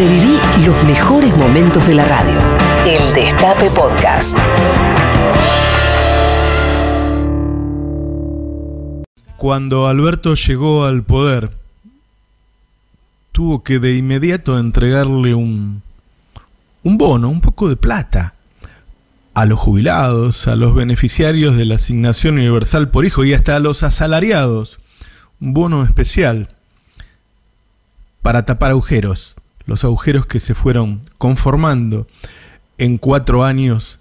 Reviví los mejores momentos de la radio. El Destape Podcast. Cuando Alberto llegó al poder, tuvo que de inmediato entregarle un, un bono, un poco de plata, a los jubilados, a los beneficiarios de la asignación universal por hijo y hasta a los asalariados, un bono especial para tapar agujeros, los agujeros que se fueron conformando en cuatro años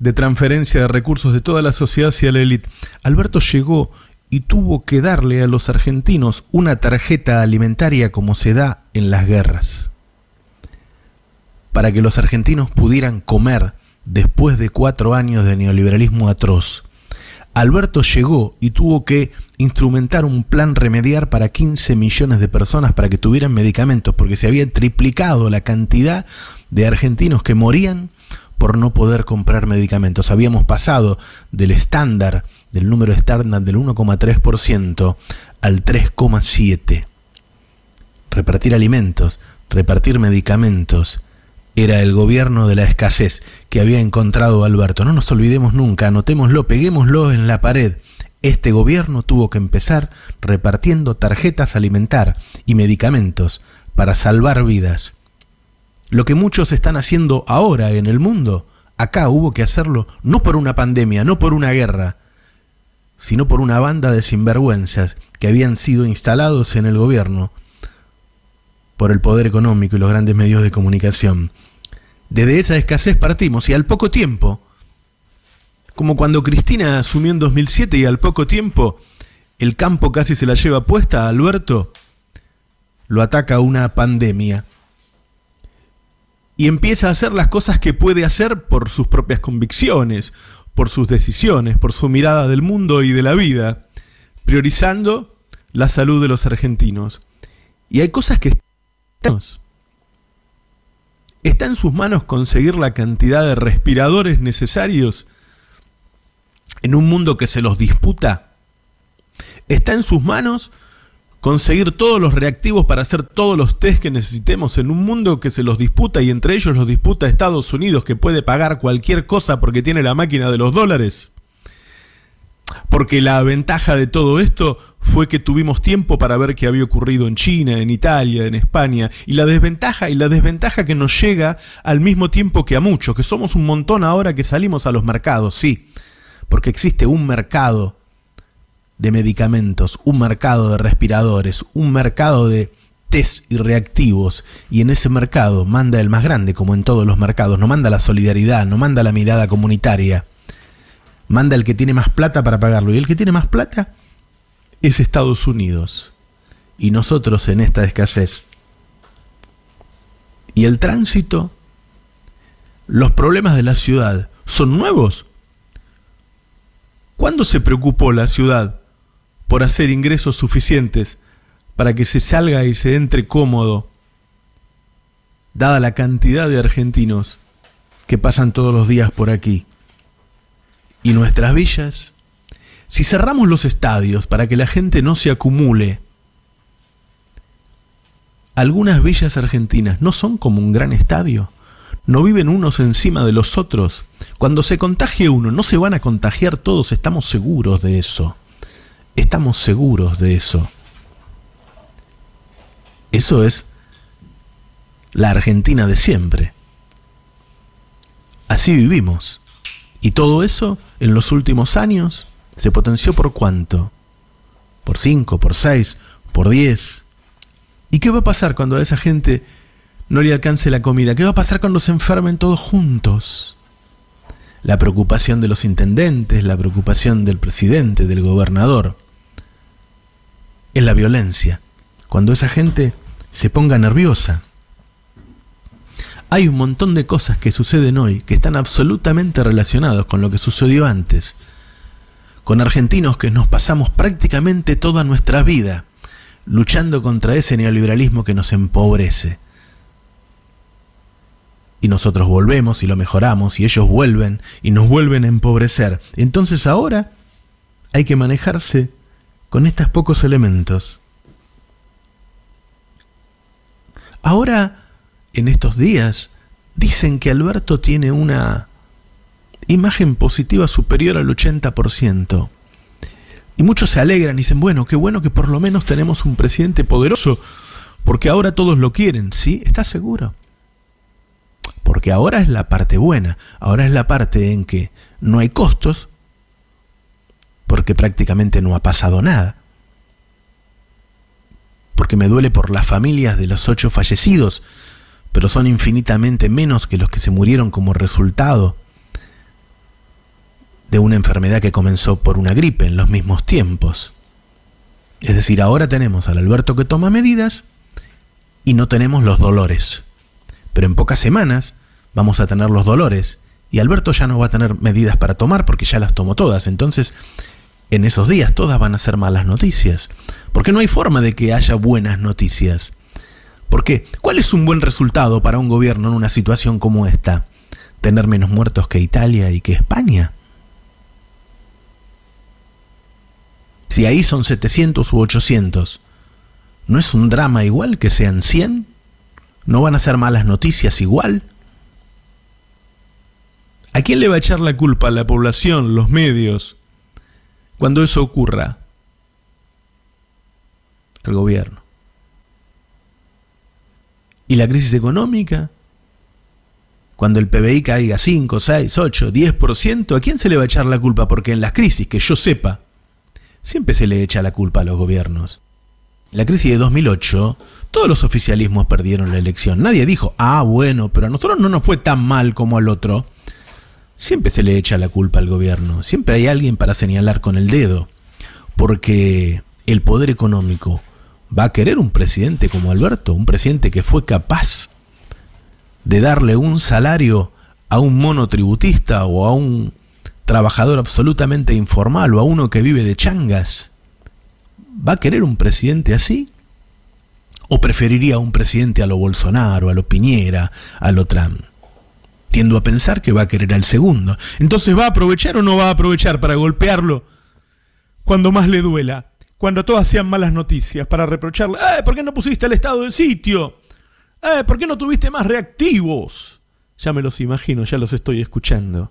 de transferencia de recursos de toda la sociedad hacia la élite. Alberto llegó y tuvo que darle a los argentinos una tarjeta alimentaria como se da en las guerras, para que los argentinos pudieran comer después de cuatro años de neoliberalismo atroz. Alberto llegó y tuvo que instrumentar un plan remediar para 15 millones de personas para que tuvieran medicamentos, porque se había triplicado la cantidad de argentinos que morían por no poder comprar medicamentos. Habíamos pasado del estándar, del número estándar del 1,3% al 3,7%. Repartir alimentos, repartir medicamentos, era el gobierno de la escasez que había encontrado Alberto. No nos olvidemos nunca, anotémoslo, peguémoslo en la pared. Este gobierno tuvo que empezar repartiendo tarjetas alimentar y medicamentos para salvar vidas. Lo que muchos están haciendo ahora en el mundo, acá hubo que hacerlo no por una pandemia, no por una guerra, sino por una banda de sinvergüenzas que habían sido instalados en el gobierno por el poder económico y los grandes medios de comunicación. Desde esa escasez partimos y al poco tiempo como cuando Cristina asumió en 2007 y al poco tiempo el campo casi se la lleva puesta a Alberto, lo ataca una pandemia. Y empieza a hacer las cosas que puede hacer por sus propias convicciones, por sus decisiones, por su mirada del mundo y de la vida, priorizando la salud de los argentinos. Y hay cosas que está en sus manos conseguir la cantidad de respiradores necesarios en un mundo que se los disputa? ¿Está en sus manos conseguir todos los reactivos para hacer todos los test que necesitemos en un mundo que se los disputa y entre ellos los disputa Estados Unidos que puede pagar cualquier cosa porque tiene la máquina de los dólares? Porque la ventaja de todo esto fue que tuvimos tiempo para ver qué había ocurrido en China, en Italia, en España, y la desventaja y la desventaja que nos llega al mismo tiempo que a muchos, que somos un montón ahora que salimos a los mercados, sí, porque existe un mercado de medicamentos, un mercado de respiradores, un mercado de test y reactivos, y en ese mercado manda el más grande, como en todos los mercados, no manda la solidaridad, no manda la mirada comunitaria, manda el que tiene más plata para pagarlo, y el que tiene más plata es Estados Unidos, y nosotros en esta escasez. Y el tránsito, los problemas de la ciudad, ¿son nuevos? ¿Cuándo se preocupó la ciudad por hacer ingresos suficientes para que se salga y se entre cómodo, dada la cantidad de argentinos que pasan todos los días por aquí? ¿Y nuestras villas? Si cerramos los estadios para que la gente no se acumule, algunas villas argentinas no son como un gran estadio. No viven unos encima de los otros. Cuando se contagie uno, no se van a contagiar todos, estamos seguros de eso. Estamos seguros de eso. Eso es la Argentina de siempre. Así vivimos. Y todo eso en los últimos años se potenció por cuánto? Por cinco, por seis, por diez. ¿Y qué va a pasar cuando a esa gente no le alcance la comida? ¿Qué va a pasar cuando se enfermen todos juntos? La preocupación de los intendentes, la preocupación del presidente, del gobernador. Es la violencia. Cuando esa gente se ponga nerviosa. Hay un montón de cosas que suceden hoy que están absolutamente relacionados con lo que sucedió antes. Con argentinos que nos pasamos prácticamente toda nuestra vida luchando contra ese neoliberalismo que nos empobrece y nosotros volvemos y lo mejoramos y ellos vuelven y nos vuelven a empobrecer. Entonces ahora hay que manejarse con estos pocos elementos. Ahora en estos días dicen que Alberto tiene una imagen positiva superior al 80%. Y muchos se alegran y dicen, bueno, qué bueno que por lo menos tenemos un presidente poderoso, porque ahora todos lo quieren, ¿sí? ¿Estás seguro? Porque ahora es la parte buena, ahora es la parte en que no hay costos, porque prácticamente no ha pasado nada. Porque me duele por las familias de los ocho fallecidos, pero son infinitamente menos que los que se murieron como resultado de una enfermedad que comenzó por una gripe en los mismos tiempos. Es decir, ahora tenemos al Alberto que toma medidas y no tenemos los dolores. Pero en pocas semanas vamos a tener los dolores y Alberto ya no va a tener medidas para tomar porque ya las tomó todas. Entonces, en esos días todas van a ser malas noticias. Porque no hay forma de que haya buenas noticias. ¿Por qué? ¿Cuál es un buen resultado para un gobierno en una situación como esta? ¿Tener menos muertos que Italia y que España? Si ahí son 700 u 800, ¿no es un drama igual que sean 100? ¿No van a ser malas noticias igual? ¿A quién le va a echar la culpa? ¿La población? ¿Los medios? Cuando eso ocurra. El gobierno. ¿Y la crisis económica? Cuando el PBI caiga 5, 6, 8, 10%, ¿a quién se le va a echar la culpa? Porque en las crisis, que yo sepa, siempre se le echa la culpa a los gobiernos. En la crisis de 2008, todos los oficialismos perdieron la elección. Nadie dijo, ah, bueno, pero a nosotros no nos fue tan mal como al otro. Siempre se le echa la culpa al gobierno. Siempre hay alguien para señalar con el dedo. Porque el poder económico va a querer un presidente como Alberto, un presidente que fue capaz de darle un salario a un monotributista o a un trabajador absolutamente informal o a uno que vive de changas, ¿va a querer un presidente así? ¿O preferiría un presidente a lo Bolsonaro, a lo Piñera, a lo Trump? Tiendo a pensar que va a querer al segundo. Entonces, ¿va a aprovechar o no va a aprovechar para golpearlo cuando más le duela? Cuando todas sean malas noticias, para reprocharle, ¡eh! ¿Por qué no pusiste el estado del sitio? ¡Eh! ¿Por qué no tuviste más reactivos? Ya me los imagino, ya los estoy escuchando.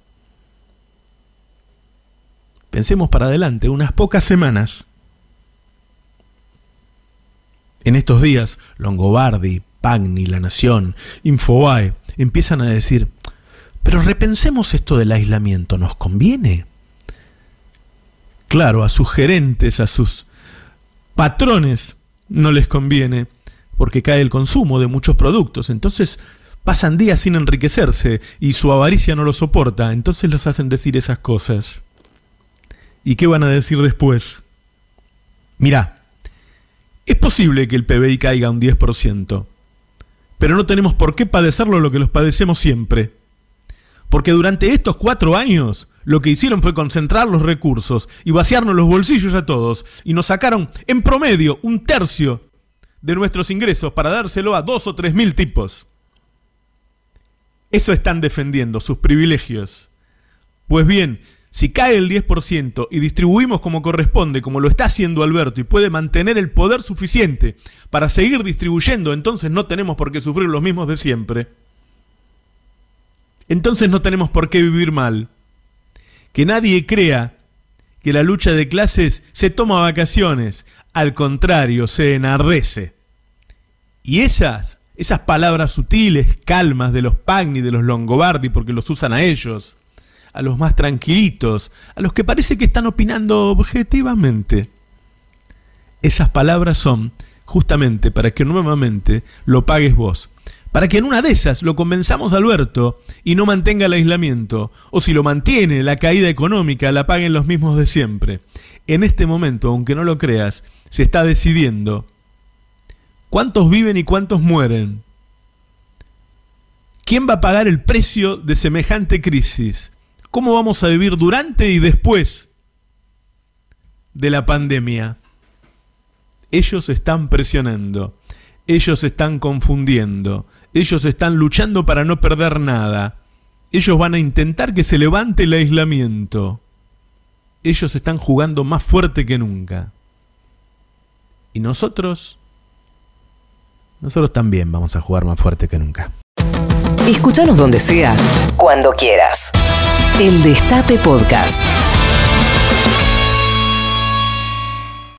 Pensemos para adelante, unas pocas semanas. En estos días, Longobardi, Pagni, La Nación, Infobae empiezan a decir, pero repensemos esto del aislamiento, ¿nos conviene? Claro, a sus gerentes, a sus patrones no les conviene, porque cae el consumo de muchos productos, entonces pasan días sin enriquecerse y su avaricia no lo soporta, entonces los hacen decir esas cosas. ¿Y qué van a decir después? Mirá, es posible que el PBI caiga un 10%, pero no tenemos por qué padecerlo lo que los padecemos siempre. Porque durante estos cuatro años lo que hicieron fue concentrar los recursos y vaciarnos los bolsillos a todos y nos sacaron en promedio un tercio de nuestros ingresos para dárselo a dos o tres mil tipos. Eso están defendiendo, sus privilegios. Pues bien, si cae el 10% y distribuimos como corresponde, como lo está haciendo Alberto, y puede mantener el poder suficiente para seguir distribuyendo, entonces no tenemos por qué sufrir los mismos de siempre. Entonces no tenemos por qué vivir mal. Que nadie crea que la lucha de clases se toma vacaciones, al contrario, se enardece. Y esas, esas palabras sutiles, calmas de los Pagni, de los Longobardi, porque los usan a ellos, a los más tranquilitos, a los que parece que están opinando objetivamente. Esas palabras son justamente para que nuevamente lo pagues vos, para que en una de esas lo convenzamos a Alberto y no mantenga el aislamiento, o si lo mantiene, la caída económica la paguen los mismos de siempre. En este momento, aunque no lo creas, se está decidiendo cuántos viven y cuántos mueren. ¿Quién va a pagar el precio de semejante crisis? Cómo vamos a vivir durante y después de la pandemia. Ellos están presionando, ellos están confundiendo, ellos están luchando para no perder nada. Ellos van a intentar que se levante el aislamiento. Ellos están jugando más fuerte que nunca. Y nosotros, nosotros también vamos a jugar más fuerte que nunca. Escúchanos donde sea, cuando quieras. El Destape Podcast.